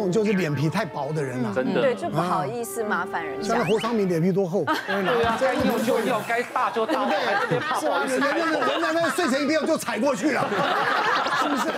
种就是脸皮太薄的人了。真的。对，就不好意思麻烦人家。像侯昌明脸皮多厚？对啊，该尿就尿，该大就大，对，不好意思。人家人家那睡成一觉就踩过去了，是不是？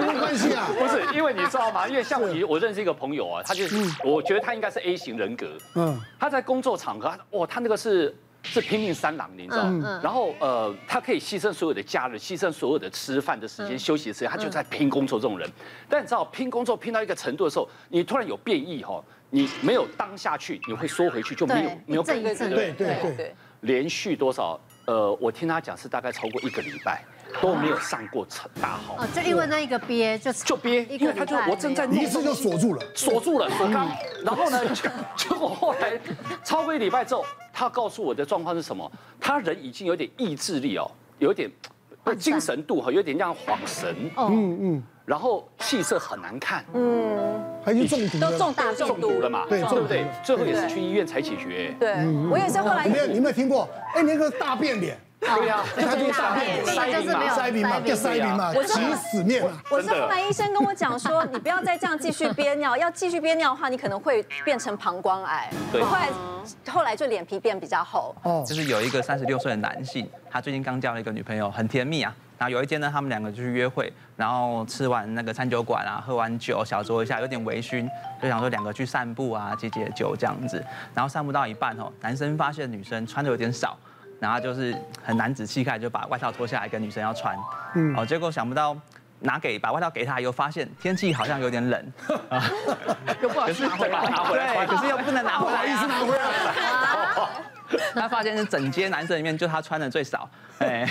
没有关系啊。不是，因为你知道吗？因为像我，我认识一个朋友啊，他就是，我觉得他应该是 A 型人格。嗯。他在工作场合，哇，他那个是。是拼命三郎，你知道嗯？然后呃，他可以牺牲所有的假日，牺牲所有的吃饭的时间、休息的时间，他就在拼工作。这种人，但你知道，拼工作拼到一个程度的时候，你突然有变异哈，你没有当下去，你会缩回去，就没有没有变异。对对对对。连续多少？呃，我听他讲是大概超过一个礼拜都没有上过大号。哦，就因为那一个憋，就就憋，因为他就我正在一次就锁住了，锁住了锁肛。然后呢，结果 后来超过一礼拜之后。他告诉我的状况是什么？他人已经有点意志力哦，有点精神度哈，有点像恍神。嗯嗯。然后气色很难看。嗯。已经中毒都中大中毒了嘛？对，对不对？最后也是去医院才解决。对，我也是后来。你有你有没有听过？哎，那个大变脸。对呀，他就是大便脸，塞就是没有塞鼻嘛，就塞鼻嘛，急死面嘛。我是后来医生跟我讲说，你不要再这样继续憋尿，要继续憋尿的话，你可能会变成膀胱癌。对。后来。后来就脸皮变比较厚哦，就是有一个三十六岁的男性，他最近刚交了一个女朋友，很甜蜜啊。然后有一天呢，他们两个就去约会，然后吃完那个餐酒馆啊，喝完酒，小酌一下，有点微醺，就想说两个去散步啊，解解酒这样子。然后散步到一半哦，男生发现女生穿的有点少，然后就是很男子气概，就把外套脱下来跟女生要穿。嗯，哦，结果想不到。拿给把外套给他，又发现天气好像有点冷，又不好意思拿回来，对，可是又不能拿回来，不好意思拿回来。他发现是整街男生里面就他穿的最少，哎，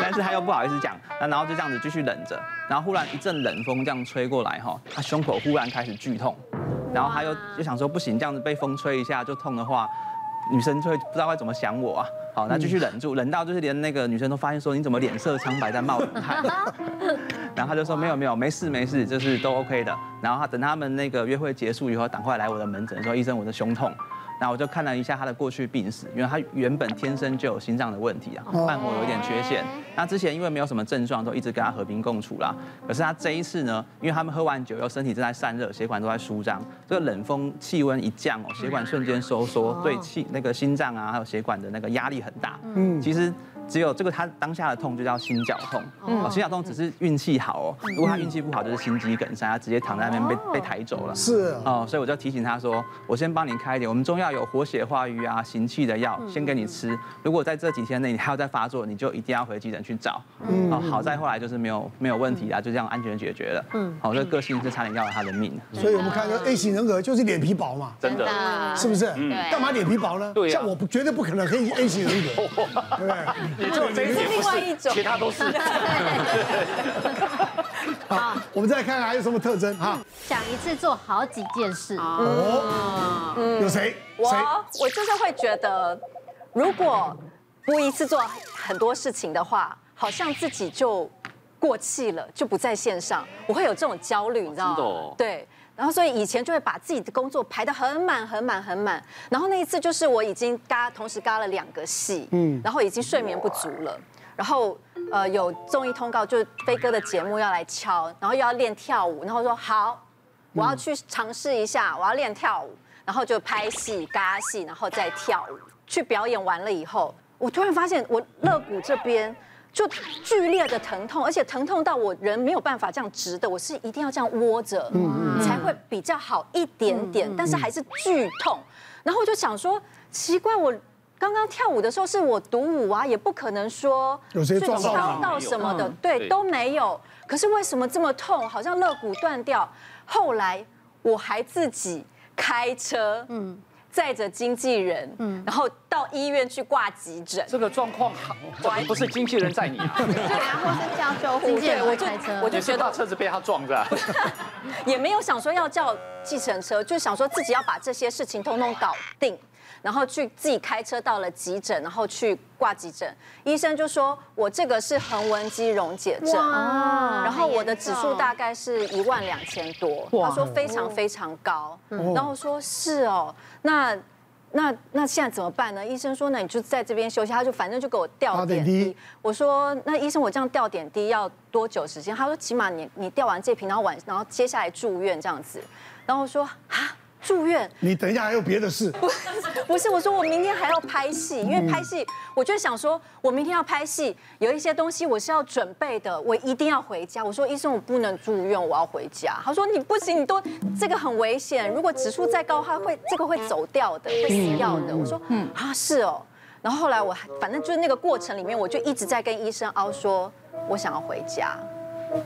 但是他又不好意思讲，那然后就这样子继续冷着，然后忽然一阵冷风这样吹过来哈，他胸口忽然开始剧痛，然后他又就想说不行，这样子被风吹一下就痛的话，女生就会不知道该怎么想我啊。好，那继续忍住，忍到就是连那个女生都发现说，你怎么脸色苍白在冒冷汗，然后他就说没有没有没事没事，就是都 OK 的。然后他等他们那个约会结束以后，赶快来我的门诊说，医生我的胸痛。那我就看了一下他的过去病史，因为他原本天生就有心脏的问题啊，瓣膜有点缺陷。那之前因为没有什么症状，都一直跟他和平共处啦。可是他这一次呢，因为他们喝完酒，又身体正在散热，血管都在舒张，这个冷风气温一降哦，血管瞬间收缩，对气那个心脏啊还有血管的那个压力很大。嗯，其实。只有这个他当下的痛就叫心绞痛，哦，心绞痛只是运气好哦，如果他运气不好就是心肌梗塞，他直接躺在那边被被抬走了。是哦，所以我就提醒他说，我先帮你开一点，我们中药有活血化瘀啊、行气的药，先给你吃。如果在这几天内你还要再发作，你就一定要回急诊去找。嗯，好，好在后来就是没有没有问题啊，就这样安全解决了。嗯，好，这个个性是差点要了他的命。所以我们看个 A 型人格就是脸皮薄嘛，真的，是不是？对，干嘛脸皮薄呢？对，像我不绝对不可能黑 A 型人格，对不对？你这种这一点。另外一种，其他都是。好，我们再看看还有什么特征哈。想一次做好几件事哦。嗯，有谁？我我就是会觉得，如果不一次做很多事情的话，好像自己就过气了，就不在线上。我会有这种焦虑，你知道吗？对。然后，所以以前就会把自己的工作排得很满、很满、很满。然后那一次就是我已经嘎同时嘎了两个戏，嗯，然后已经睡眠不足了。然后呃有综艺通告，就是飞哥的节目要来敲，然后又要练跳舞。然后说好，我要去尝试一下，我要练跳舞。然后就拍戏、嘎戏，然后再跳舞。去表演完了以后，我突然发现我肋骨这边。就剧烈的疼痛，而且疼痛到我人没有办法这样直的，我是一定要这样窝着，才会比较好一点点，但是还是剧痛。然后我就想说，奇怪，我刚刚跳舞的时候是我独舞啊，也不可能说去敲到什么的，对，都没有。可是为什么这么痛？好像肋骨断掉。后来我还自己开车，嗯。载着经纪人，嗯，然后到医院去挂急诊。这个状况好，不是经纪人载你啊？对啊，或是叫救护车，我就我就觉得车子被他撞着，也没有想说要叫计程车，就想说自己要把这些事情通通搞定。然后去自己开车到了急诊，然后去挂急诊，医生就说我这个是横纹肌溶解症，然后我的指数大概是一万两千多，他说非常非常高，然后说是哦，那那那现在怎么办呢？医生说，那你就在这边休息。他就反正就给我吊点滴。我说，那医生，我这样吊点滴要多久时间？他说，起码你你吊完这瓶，然后晚，然后接下来住院这样子。然后我说啊。住院，你等一下还有别的事？不，不是，我说我明天还要拍戏，因为拍戏，我就想说，我明天要拍戏，有一些东西我是要准备的，我一定要回家。我说医生，我不能住院，我要回家。他说你不行，你都这个很危险，如果指数再高，他会这个会走掉的，会死掉的。我说嗯啊是哦，然后后来我反正就是那个过程里面，我就一直在跟医生凹说，我想要回家。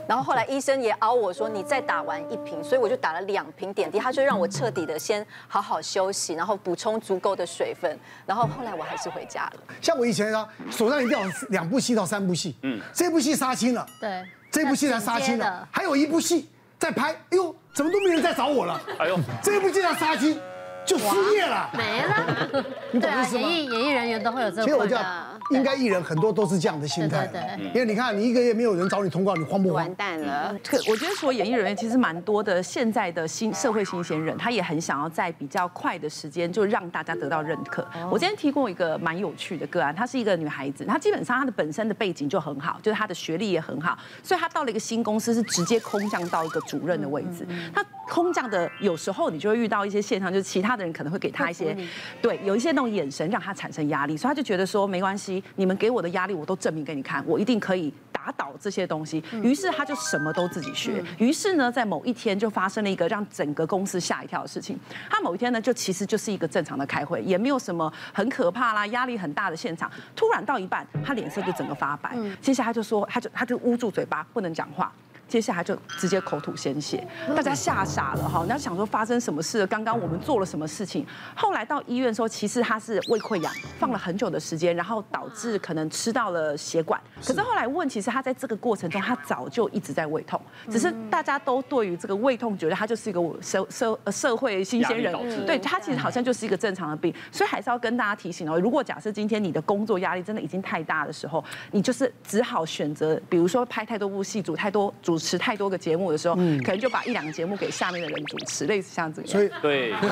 然后后来医生也熬我说，你再打完一瓶，所以我就打了两瓶点滴，他就让我彻底的先好好休息，然后补充足够的水分，然后后来我还是回家了。像我以前啊，手上一定要两部戏到三部戏，嗯，这部戏杀青了，对，这部戏才杀青了，还有一部戏。在拍，哎呦，怎么都没人在找我了？哎呦，这部戏要杀青就失业了，没了，你懂意思吗？演艺演艺人员都会有这个困难。应该艺人很多都是这样的心态，对，因为你看，你一个月没有人找你通告，你慌不慌？完蛋了。可我觉得说演艺人员其实蛮多的，现在的新社会新鲜人，他也很想要在比较快的时间就让大家得到认可。我今天提过一个蛮有趣的个案，她是一个女孩子，她基本上她的本身的背景就很好，就是她的学历也很好，所以她到了一个新公司是直接空降到一个主任的位置。她空降的有时候你就会遇到一些现象，就是其他的人可能会给他一些，对，有一些那种眼神让他产生压力，所以他就觉得说没关系。你们给我的压力，我都证明给你看，我一定可以打倒这些东西。于是他就什么都自己学。于是呢，在某一天就发生了一个让整个公司吓一跳的事情。他某一天呢，就其实就是一个正常的开会，也没有什么很可怕啦、压力很大的现场。突然到一半，他脸色就整个发白。接下来他就说，他就他就捂住嘴巴，不能讲话。接下来就直接口吐鲜血，大家吓傻了哈！你要想说发生什么事了？刚刚我们做了什么事情？后来到医院说，其实他是胃溃疡，放了很久的时间，然后导致可能吃到了血管。可是后来问，其实他在这个过程中，他早就一直在胃痛，只是大家都对于这个胃痛觉得他就是一个社社社会新鲜人，对他其实好像就是一个正常的病，所以还是要跟大家提醒哦，如果假设今天你的工作压力真的已经太大的时候，你就是只好选择，比如说拍太多部戏，组太多组。主持太多个节目的时候，嗯、可能就把一两个节目给下面的人主持，类似像这样。所以，对，其实，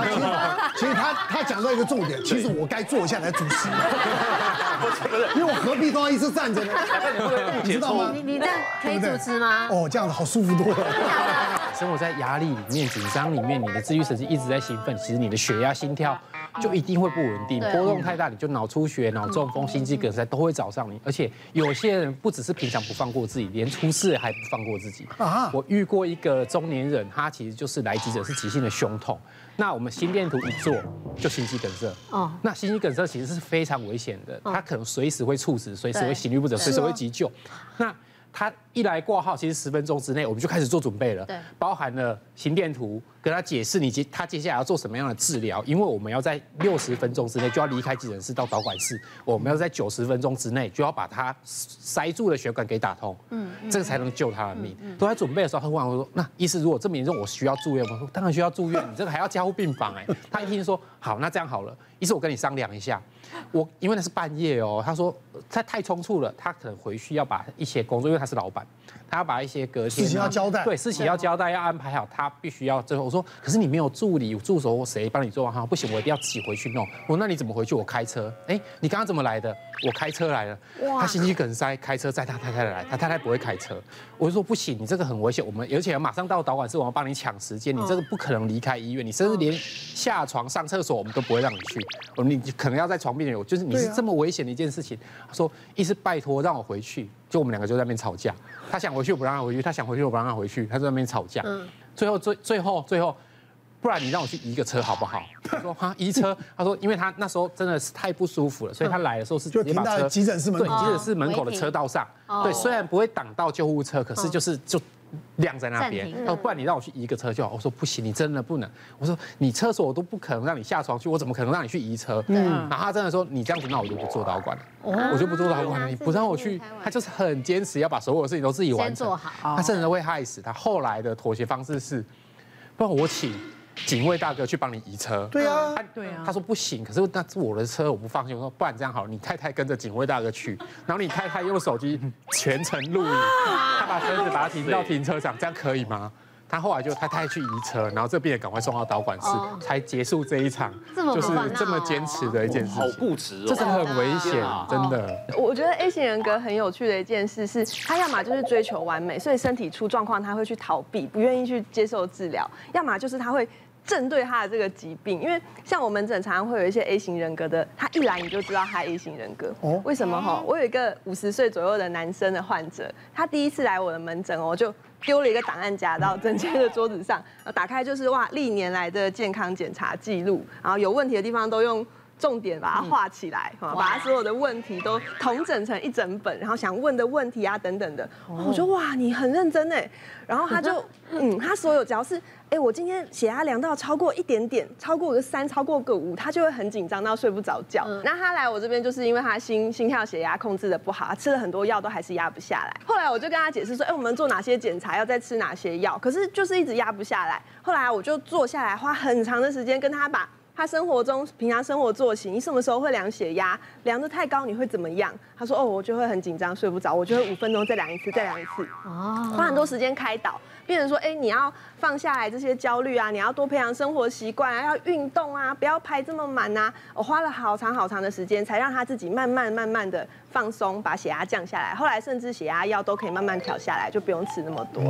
其实他他讲到一个重点，其实我该坐下来主持，不是，因为我何必都要一直站着呢？你知道吗？你你这样可以主持吗？哦，这样子好舒服多了。生活在压力里面、紧张里面，你的自律神经一直在兴奋，其实你的血压、心跳就一定会不稳定，波动太大，你就脑出血、脑中风、心肌梗塞都会找上你。而且有些人不只是平常不放过自己，连出事还不放过自己。我遇过一个中年人，他其实就是来急诊是急性的胸痛，那我们心电图一做就心肌梗塞。哦，那心肌梗塞其实是非常危险的，他可能随时会猝死，随时会心律不整，随时会急救。那他一来挂号，其实十分钟之内我们就开始做准备了，对，包含了心电图，跟他解释你接他接下来要做什么样的治疗，因为我们要在六十分钟之内就要离开急诊室到导管室，我们要在九十分钟之内就要把他塞住的血管给打通，嗯，这个才能救他的命。都在准备的时候，他问我说：“那医师如果这么严重，我需要住院吗？”我说：“当然需要住院，你这个还要加护病房哎。”他一听说：“好，那这样好了，医师我跟你商量一下。”我因为那是半夜哦，他说他太匆促了，他可能回去要把一些工作，因为他是老板，他要把一些隔天事情要交代，对，事情要交代，要安排好，他必须要最后我说，可是你没有助理、助手或谁帮你做完哈？不行，我一定要自己回去弄。我说那你怎么回去？我开车。哎，你刚刚怎么来的？我开车来了。哇，他心肌梗塞，开车载他太太来，他太太不会开车。我就说不行，你这个很危险，我们而且要马上到导管室，我要帮你抢时间，你这个不可能离开医院，你甚至连下床上厕所我们都不会让你去，我你可能要在床边有，就是你是这么危险的一件事情。他说一是拜托让我回去，就我们两个就在那边吵架，他想回去我不让他回去，他想回去我不让他回去，他在那边吵架，最后最最后最后。不然你让我去移个车好不好？他说哈 移车，他说因为他那时候真的是太不舒服了，所以他来的时候是直接把车急诊室门口，对，急诊室门口的车道上，对，虽然不会挡到救护车，可是就是就晾在那边。他说不然你让我去移个车就好。我说不行，你真的不能。我说你厕所我都不可能让你下床去，我怎么可能让你去移车？嗯，然后他真的说你这样子，那我就不做导管了，我就不做导管了。你不让我去，他就是很坚持要把所有的事情都自己完成。他甚至会害死他。后来的妥协方式是，不然我请。警卫大哥去帮你移车，对啊，对啊，他说不行，可是那是我的车，我不放心。我说不然这样好了，你太太跟着警卫大哥去，然后你太太用手机全程录影，把它停到停车场，这样可以吗？他后来就他太去移车，然后这边也赶快送到导管室，才结束这一场，就是这么坚持的一件事情。好固执哦，这是很危险，真的。我觉得 A 型人格很有趣的一件事是，他要么就是追求完美，所以身体出状况他会去逃避，不愿意去接受治疗；要么就是他会。正对他的这个疾病，因为像我们诊常常会有一些 A 型人格的，他一来你就知道他 A 型人格。哦，为什么哈？我有一个五十岁左右的男生的患者，他第一次来我的门诊，哦就丢了一个档案夹到诊间的桌子上，打开就是哇，历年来的健康检查记录，然后有问题的地方都用。重点把它画起来，把它所有的问题都统整成一整本，然后想问的问题啊等等的，我说哇，你很认真哎，然后他就 嗯，他所有只要是哎，我今天血压量到超过一点点，超过个三，超过个五，他就会很紧张到睡不着觉。那他来我这边就是因为他心心跳血压控制的不好，他吃了很多药都还是压不下来。后来我就跟他解释说，哎，我们做哪些检查，要再吃哪些药，可是就是一直压不下来。后来我就坐下来，花很长的时间跟他把。他生活中平常生活作息，你什么时候会量血压？量的太高你会怎么样？他说哦，我就会很紧张，睡不着，我就会五分钟再量一次，再量一次。哦，花很多时间开导，病人说，哎，你要放下来这些焦虑啊，你要多培养生活习惯啊，要运动啊，不要排这么满啊。我花了好长好长的时间，才让他自己慢慢慢慢的放松，把血压降下来。后来甚至血压药都可以慢慢调下来，就不用吃那么多。